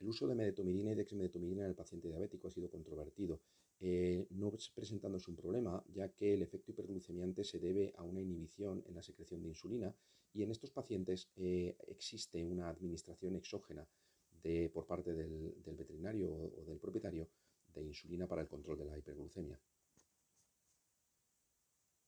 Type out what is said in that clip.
El uso de medetomidina y dexmedetomidina en el paciente diabético ha sido controvertido, eh, no presentándose un problema, ya que el efecto hiperglucemiante se debe a una inhibición en la secreción de insulina y en estos pacientes eh, existe una administración exógena de, por parte del, veterinario o, del propietario de insulina para el control de la hiperglucemia.